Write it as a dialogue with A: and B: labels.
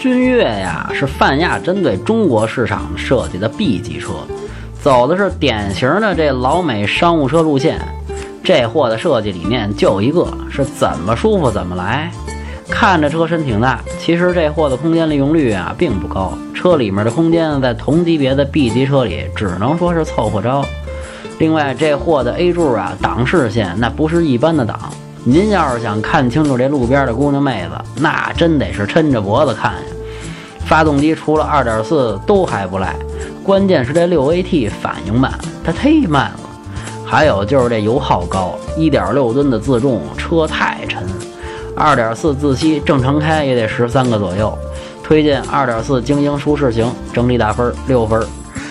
A: 君越呀是泛亚针对中国市场设计的 B 级车，走的是典型的这老美商务车路线。这货的设计理念就一个，是怎么舒服怎么来。看着车身挺大，其实这货的空间利用率啊并不高。车里面的空间在同级别的 B 级车里只能说是凑合着。另外，这货的 A 柱啊挡视线那不是一般的挡。您要是想看清楚这路边的姑娘妹子，那真得是抻着脖子看呀。发动机除了2.4都还不赖，关键是这 6AT 反应慢，它忒慢了。还有就是这油耗高，1.6吨的自重，车太沉。2.4自吸正常开也得十三个左右。推荐2.4精英舒适型，整体打分六分。